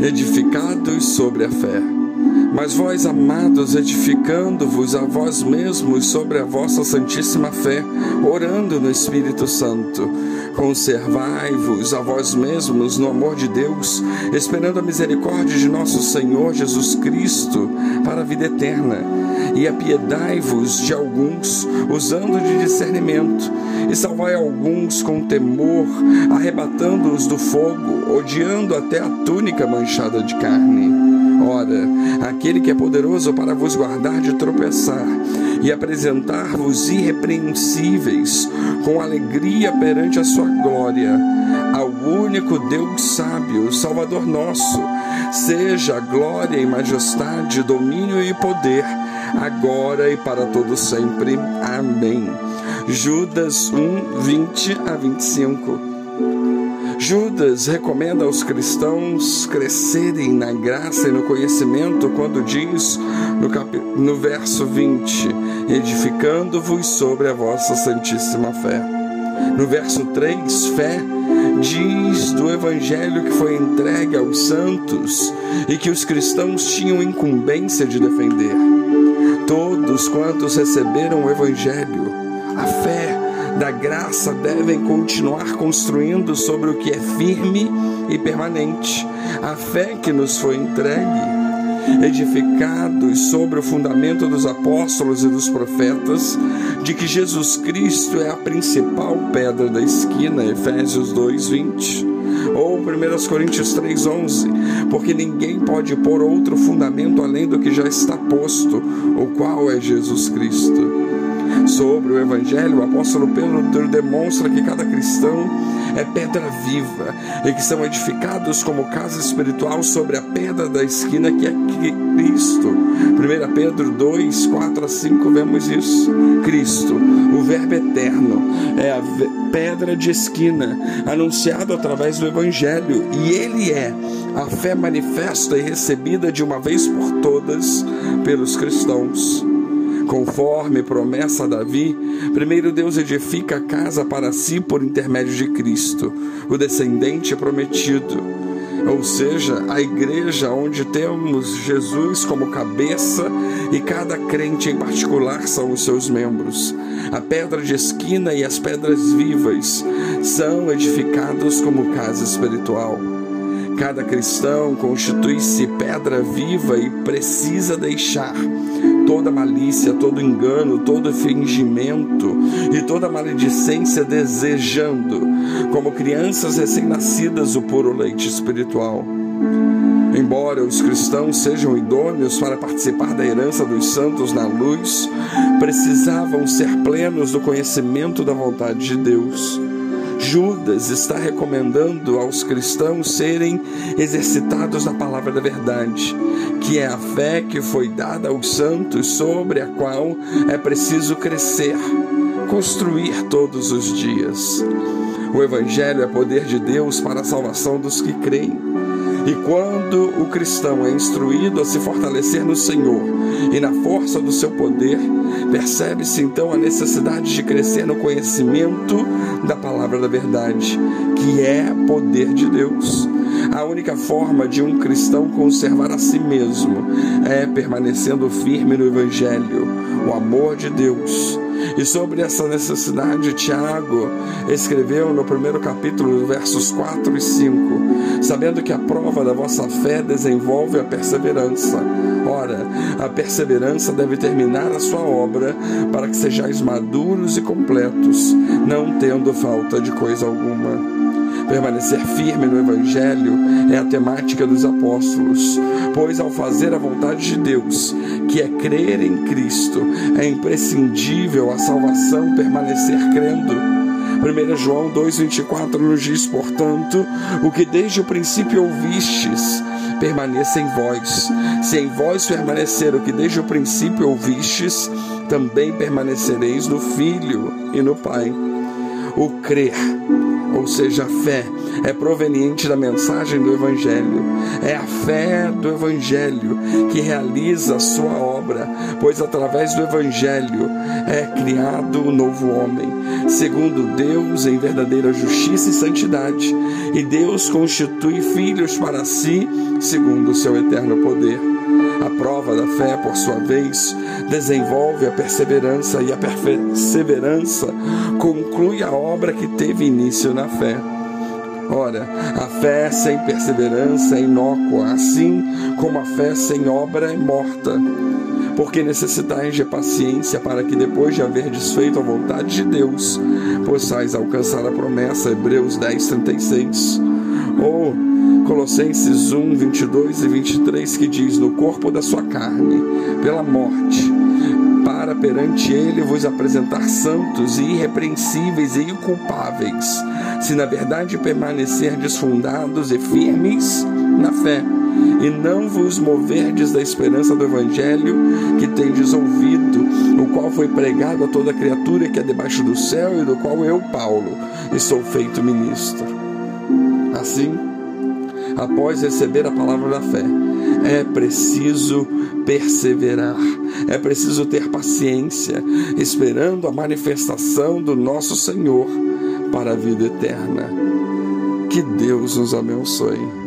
edificados sobre a fé. Mas vós, amados, edificando-vos a vós mesmos sobre a vossa santíssima fé, orando no Espírito Santo, conservai-vos a vós mesmos no amor de Deus, esperando a misericórdia de nosso Senhor Jesus Cristo para a vida eterna. E apiedai-vos de alguns, usando de discernimento, e salvai alguns com temor, arrebatando-os do fogo, odiando até a túnica manchada de carne. Ora, aquele que é poderoso para vos guardar de tropeçar e apresentar-vos irrepreensíveis com alegria perante a sua glória, ao único Deus sábio, Salvador nosso, seja glória e majestade, domínio e poder, agora e para todo sempre. Amém. Judas 1, 20 a 25. Judas recomenda aos cristãos crescerem na graça e no conhecimento quando diz no, cap... no verso 20: edificando-vos sobre a vossa santíssima fé. No verso 3, fé diz do evangelho que foi entregue aos santos e que os cristãos tinham incumbência de defender. Todos quantos receberam o evangelho, a fé, da graça devem continuar construindo sobre o que é firme e permanente, a fé que nos foi entregue. Edificados sobre o fundamento dos apóstolos e dos profetas, de que Jesus Cristo é a principal pedra da esquina, Efésios 2, 20 ou 1 Coríntios 3,11, porque ninguém pode pôr outro fundamento além do que já está posto, o qual é Jesus Cristo sobre o Evangelho, o apóstolo Pedro demonstra que cada cristão é pedra viva e que são edificados como casa espiritual sobre a pedra da esquina que é Cristo. 1 Pedro 2, 4 a 5, vemos isso. Cristo, o Verbo eterno, é a pedra de esquina anunciado através do Evangelho e ele é a fé manifesta e recebida de uma vez por todas pelos cristãos. Conforme promessa a Davi, primeiro Deus edifica a casa para si por intermédio de Cristo, o descendente prometido. Ou seja, a igreja onde temos Jesus como cabeça e cada crente em particular são os seus membros. A pedra de esquina e as pedras vivas são edificados como casa espiritual. Cada cristão constitui-se pedra viva e precisa deixar toda malícia, todo engano, todo fingimento e toda maledicência, desejando, como crianças recém-nascidas, o puro leite espiritual. Embora os cristãos sejam idôneos para participar da herança dos santos na luz, precisavam ser plenos do conhecimento da vontade de Deus. Judas está recomendando aos cristãos serem exercitados na palavra da verdade, que é a fé que foi dada aos santos, sobre a qual é preciso crescer, construir todos os dias. O Evangelho é poder de Deus para a salvação dos que creem. E quando o cristão é instruído a se fortalecer no Senhor e na força do seu poder, percebe-se então a necessidade de crescer no conhecimento da palavra da verdade, que é poder de Deus. A única forma de um cristão conservar a si mesmo é permanecendo firme no Evangelho, o amor de Deus e sobre essa necessidade, Tiago escreveu no primeiro capítulo, versos 4 e 5, sabendo que a prova da vossa fé desenvolve a perseverança. Ora, a perseverança deve terminar a sua obra, para que sejais maduros e completos, não tendo falta de coisa alguma. Permanecer firme no Evangelho é a temática dos apóstolos, pois ao fazer a vontade de Deus, que é crer em Cristo, é imprescindível a salvação permanecer crendo. 1 João 2,24 nos diz, portanto, o que desde o princípio ouvistes, permaneça em vós. Se em vós permanecer o que desde o princípio ouvistes, também permanecereis no Filho e no Pai. O crer ou seja, a fé é proveniente da mensagem do Evangelho. É a fé do Evangelho que realiza a sua obra, pois através do Evangelho é criado o novo homem, segundo Deus em verdadeira justiça e santidade, e Deus constitui filhos para si, segundo o seu eterno poder. A prova da fé, por sua vez, desenvolve a perseverança e a perseverança conclui a obra que teve início na fé. Ora, a fé sem perseverança é inócua, assim como a fé sem obra é morta. Porque necessitais de paciência para que depois de haver desfeito a vontade de Deus, possais alcançar a promessa. Hebreus 10, 36. Ou Colossenses 1, 22 e 23, que diz: No corpo da sua carne, pela morte, para perante ele vos apresentar santos e irrepreensíveis e inculpáveis, se na verdade permanecerdes fundados e firmes na fé, e não vos moverdes da esperança do evangelho que tendes ouvido, o qual foi pregado a toda criatura que é debaixo do céu e do qual eu, Paulo, estou feito ministro. Assim, após receber a palavra da fé, é preciso perseverar, é preciso ter paciência, esperando a manifestação do nosso Senhor para a vida eterna. Que Deus nos abençoe.